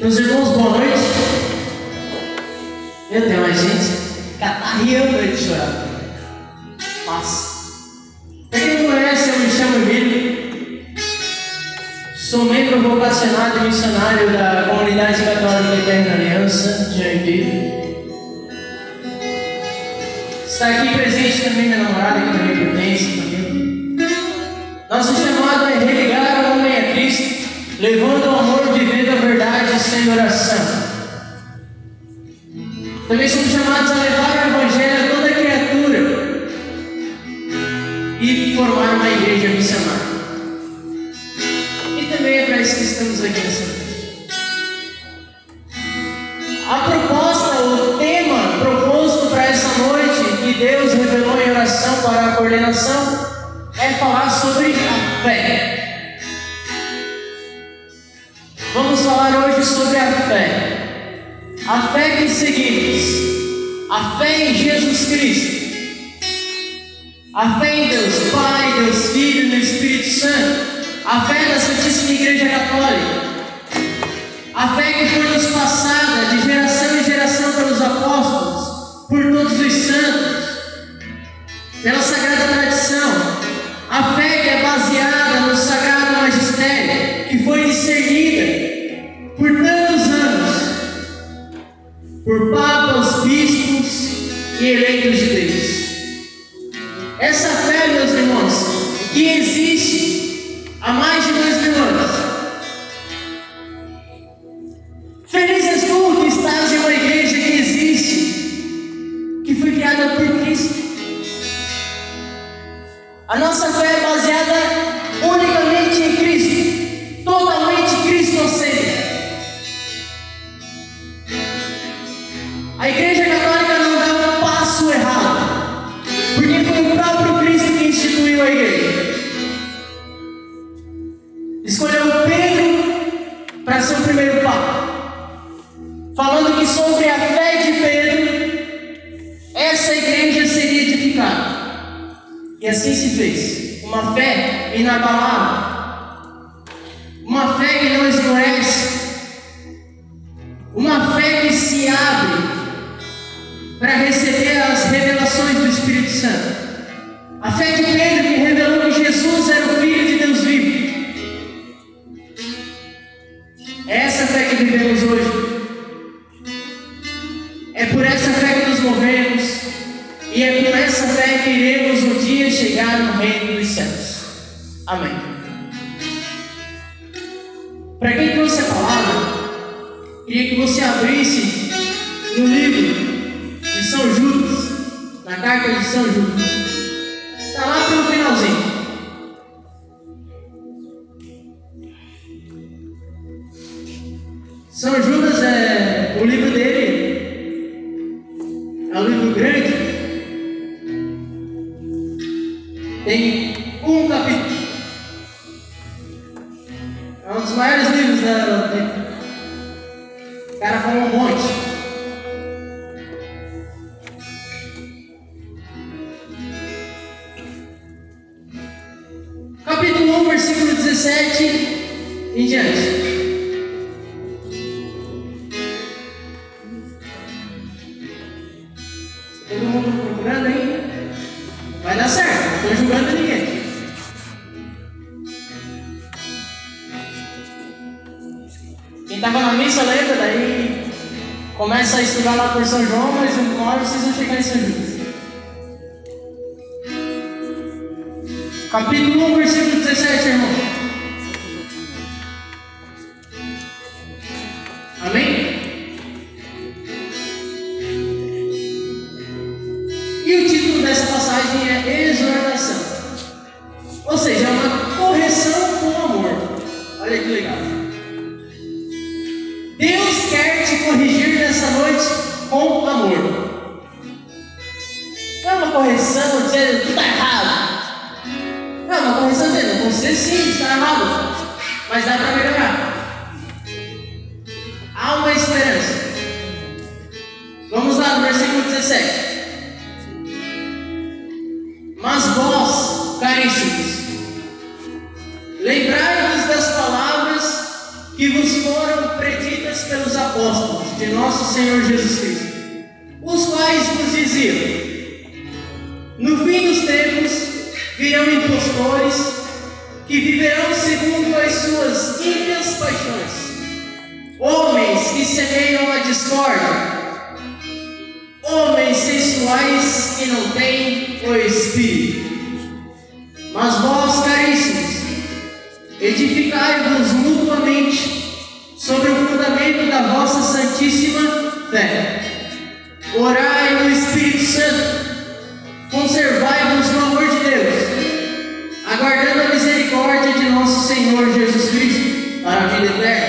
Meus irmãos, boa noite. Eu tenho mais gente. Catarriando aí de chorar. Mas, para quem não conhece, eu me chamo Emílio. Sou membro vocacionado e missionário da Comunidade Católica Eterna Aliança de Joinville. Está aqui presente também minha namorada, que também pertence. Nosso chamado é religar o homem a Cristo, levando o amor, sem oração. Também somos chamados a levar o Evangelho a toda criatura e formar uma igreja missionária. E também é para isso que estamos aqui nessa noite. A proposta, o tema proposto para essa noite, que Deus revelou em oração para a coordenação, é falar sobre a fé. Vamos falar hoje sobre a fé. A fé que seguimos. A fé em Jesus Cristo. A fé em Deus Pai, Deus Filho no Espírito Santo. A fé da Santíssima Igreja Católica. A fé que foi nos passada de geração em geração pelos apóstolos, por todos os santos, pela sagrada tradição. A fé que é baseada no sagrado magistério, que foi discernida por Cristo. A nossa fé é baseada É por essa fé que nos movemos. E é com essa fé que iremos um dia chegar no reino dos céus. Amém. Para quem trouxe a palavra, queria que você abrisse no livro de São Judas, na carta de São Judas. Diante. Todo mundo procurando aí? Vai dar certo, não estou julgando ninguém. Quem estava na missa lembra, daí começa a estudar lá por São João, mas uma hora vocês vão chegar em São Judas. Capítulo 1, versículo 17, irmão. Você sim está errado, mas dá para melhorar. Há uma esperança. Vamos lá no versículo 17. Mas vós, caríssimos, lembrai-vos das palavras que vos foram preditas pelos apóstolos de nosso Senhor Jesus Cristo, os quais vos diziam: No fim dos tempos virão impostores que viverão segundo as suas ímpias paixões. Homens que semeiam a discórdia, homens sensuais que não têm o Espírito. Mas vós, caríssimos, edificai-vos mutuamente sobre o fundamento da vossa santíssima fé. Orai no Espírito Santo Senhor Jesus Cristo para a vida eterna.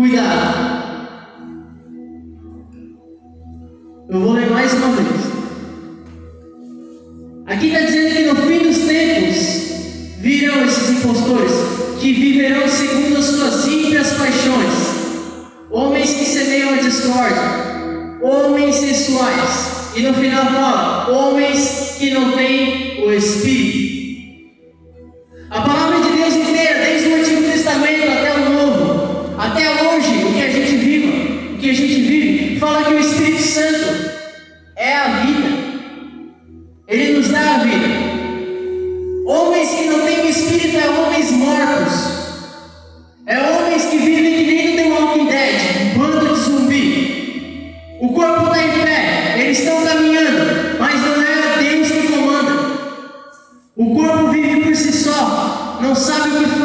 Cuidado. Eu vou ler mais uma vez. Aqui está dizendo que no fim dos tempos virão esses impostores que viverão segundo as suas ímpias paixões, homens que semeiam a discórdia, homens sensuais, e no final fala, homens que não têm o Espírito. Rádio que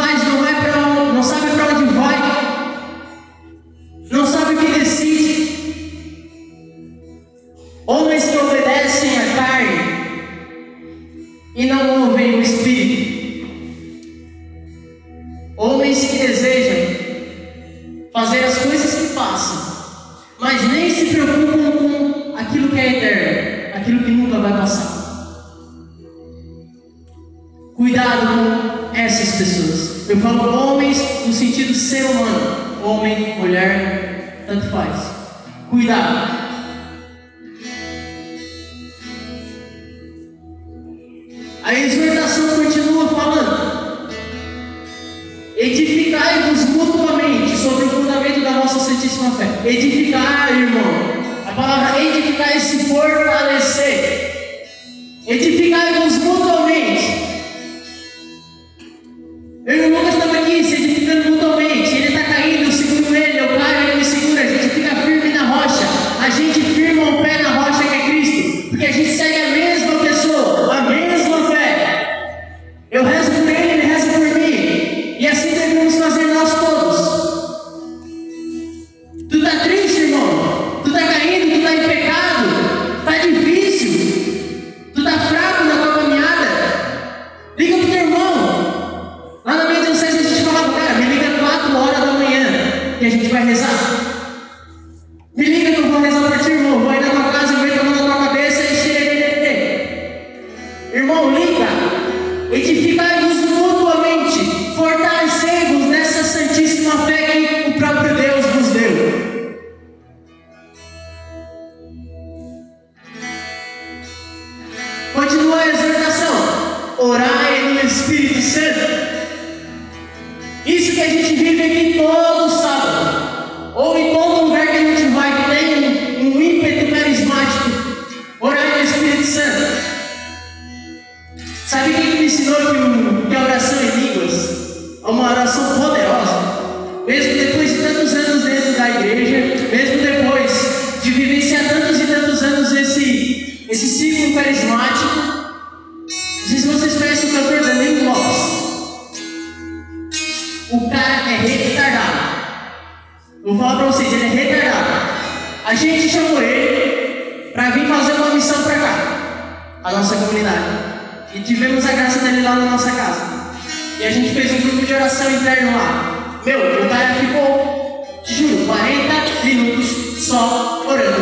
mismo which was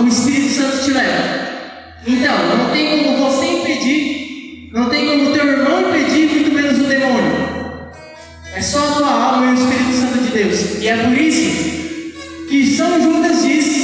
o Espírito Santo te leva. Então, não tem como você impedir, não tem como teu irmão impedir, muito menos o demônio. É só a tua alma e o Espírito Santo de Deus. E é por isso que São Judas disse.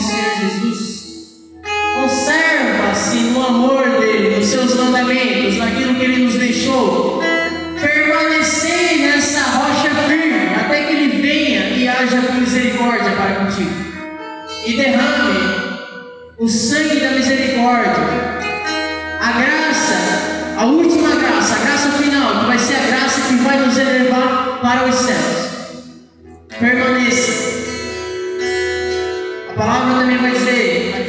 Senhor Jesus. Conserva-se no amor dele, nos seus mandamentos, naquilo que ele nos deixou. Permanecei nessa rocha firme, até que ele venha e haja misericórdia para contigo. E derrame o sangue da misericórdia a graça, a última graça, a graça final, que vai ser a graça que vai nos elevar para os céus.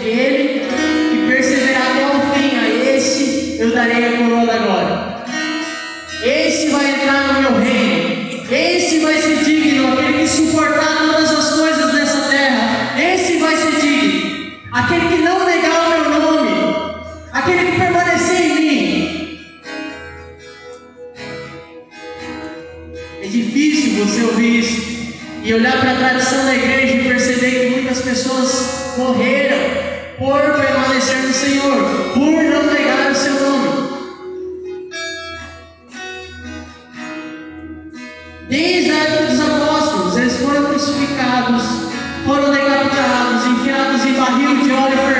Aquele que perseverar até o fim, a esse eu darei a coroa da glória. Esse vai entrar no meu reino. Esse vai ser digno, aquele que suportar todas as coisas dessa terra. Esse vai ser digno. Aquele que não negar o meu nome. Aquele que permanecer em mim. É difícil você ouvir isso e olhar para a tradição da igreja e perceber que muitas pessoas morreram por permanecer no Senhor, por não negar o seu nome. Desde a época dos apóstolos, eles foram crucificados, foram decapitados, enfiados em barril de óleo fervendo.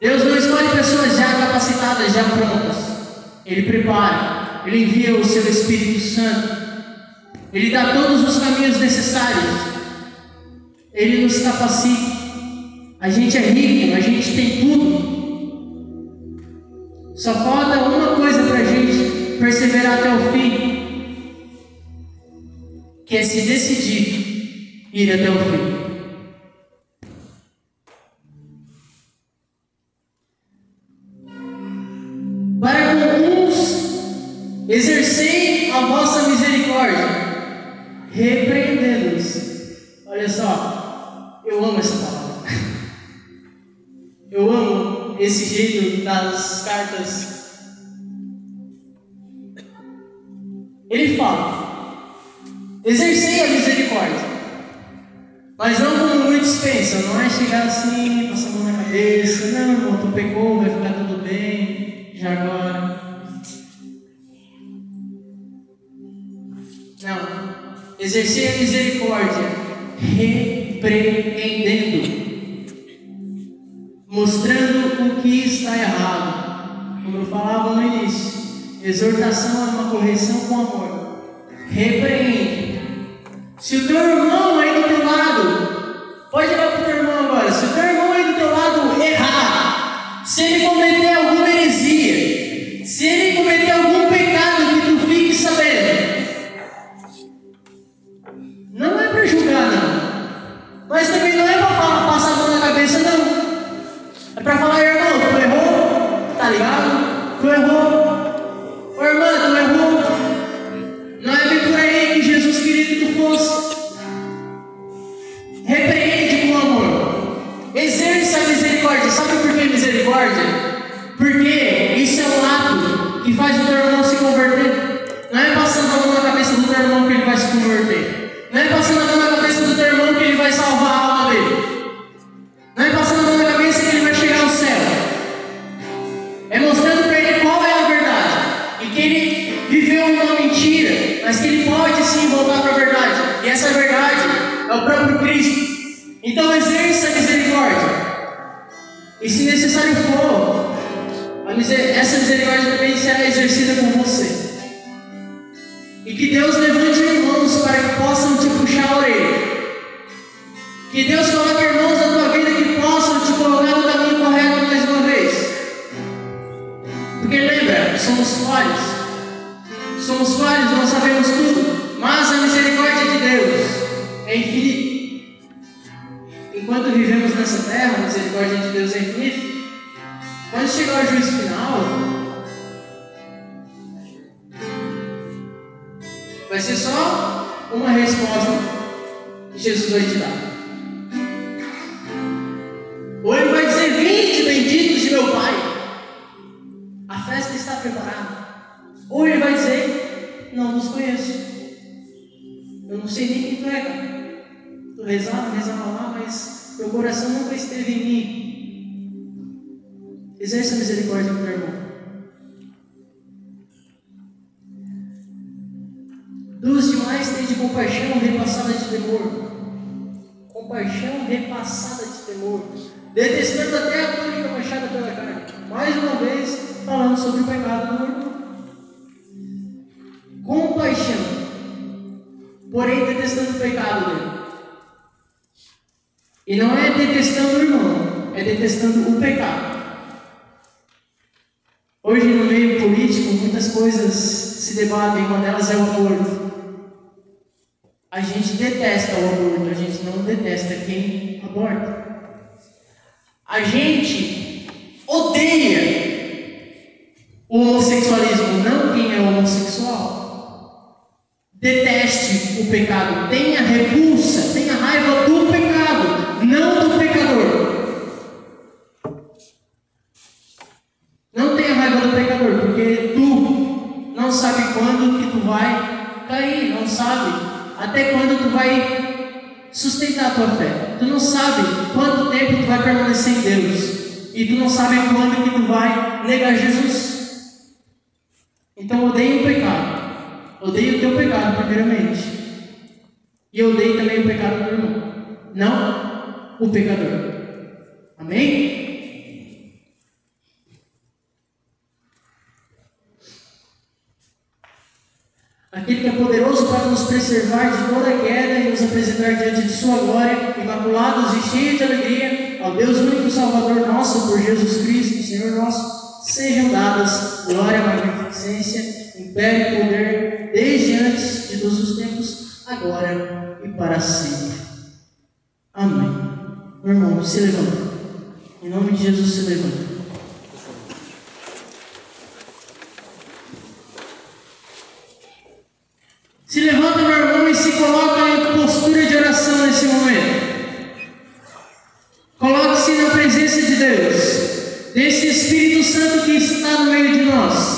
Deus não escolhe pessoas já capacitadas, já prontas. Ele prepara, ele envia o seu Espírito Santo, ele dá todos os caminhos necessários, ele nos capacita. A gente é rico, a gente tem tudo. Só falta uma coisa para a gente perseverar até o fim, que é se decidir ir até o fim. Repreendendo-os. Olha só, eu amo essa palavra. Eu amo desse jeito das cartas. Ele fala: exercei a misericórdia. Mas não como muitos pensam, não é chegar assim, passar a mão na cabeça, não, tu pecou, vai ficar tudo bem, já agora. Exercer a misericórdia, repreendendo, mostrando o que está errado. Como eu falava no início, exortação é uma correção com amor. Repreende. Se o teu irmão aí do teu lado, pode olhar para o teu irmão agora, se o teu irmão aí do teu lado errar, se ele cometer Misericórdia. Sabe por que misericórdia? Porque isso é o ato que faz o teu irmão se converter. Não é passando a mão na cabeça do teu irmão que ele vai se converter. Não é passando a mão na cabeça do teu irmão que ele vai salvar a alma dele. Não é passando a mão na cabeça que ele vai chegar ao céu. É mostrando para ele qual é a verdade. E que ele viveu uma mentira, mas que ele pode sim voltar para a verdade. E essa verdade é o próprio Cristo. Então exerça a misericórdia. E se necessário for, essa misericórdia também será exercida com você. E que Deus levante irmãos para que possam te puxar a orelha. Que Deus coloque irmãos na tua vida que possam te colocar no caminho correto mais uma vez. Porque lembra, somos falhos. Somos falhos, não sabemos tudo. Mas a misericórdia de Deus é infinita. Enquanto vivemos nessa terra, a misericórdia de Deus é infinita. Quando chegar o juízo final, vai ser só uma resposta que Jesus vai te dar. Ou ele vai dizer: Vinde, benditos de meu Pai, a festa está preparada. Ou ele vai dizer: Não vos conheço. Eu não sei nem quem tu é. Tu rezava, rezava lá, mas teu coração nunca esteve em mim. Exerça a misericórdia com teu irmão. Dos demais tem de compaixão repassada de temor. Compaixão repassada de temor. Detestando até a túnica manchada pela carne. Mais uma vez, falando sobre o pecado do irmão. Compaixão. Porém, detestando o pecado dele. E não é detestando o irmão, é detestando o pecado. Hoje, no meio político, muitas coisas se debatem, uma delas é o aborto. A gente detesta o aborto, a gente não detesta quem aborta. A gente odeia o homossexualismo, não quem é homossexual. Deteste o pecado, tenha repulsa, tenha raiva do pecado, não do pecador. Não tenha raiva do pecador, porque tu não sabe quando que tu vai cair, não sabe até quando tu vai sustentar a tua fé. Tu não sabe quanto tempo tu vai permanecer em Deus. E tu não sabe quando que tu vai negar Jesus. Então odeia o pecado. Odeia o teu pecado, primeiramente. E odeia também o pecado do irmão. Não o pecador. Amém? aquele que é poderoso para nos preservar de toda queda e nos apresentar diante de Sua glória, imaculados e cheios de alegria, ao Deus único Salvador nosso, por Jesus Cristo, Senhor nosso, sejam dadas glória, magnificência, império e poder, desde antes de todos os tempos, agora e para sempre. Amém. Irmão, se levanta. Em nome de Jesus, se levanta. Se levanta, meu irmão, e se coloca em postura de oração nesse momento. Coloque-se na presença de Deus, desse Espírito Santo que está no meio de nós.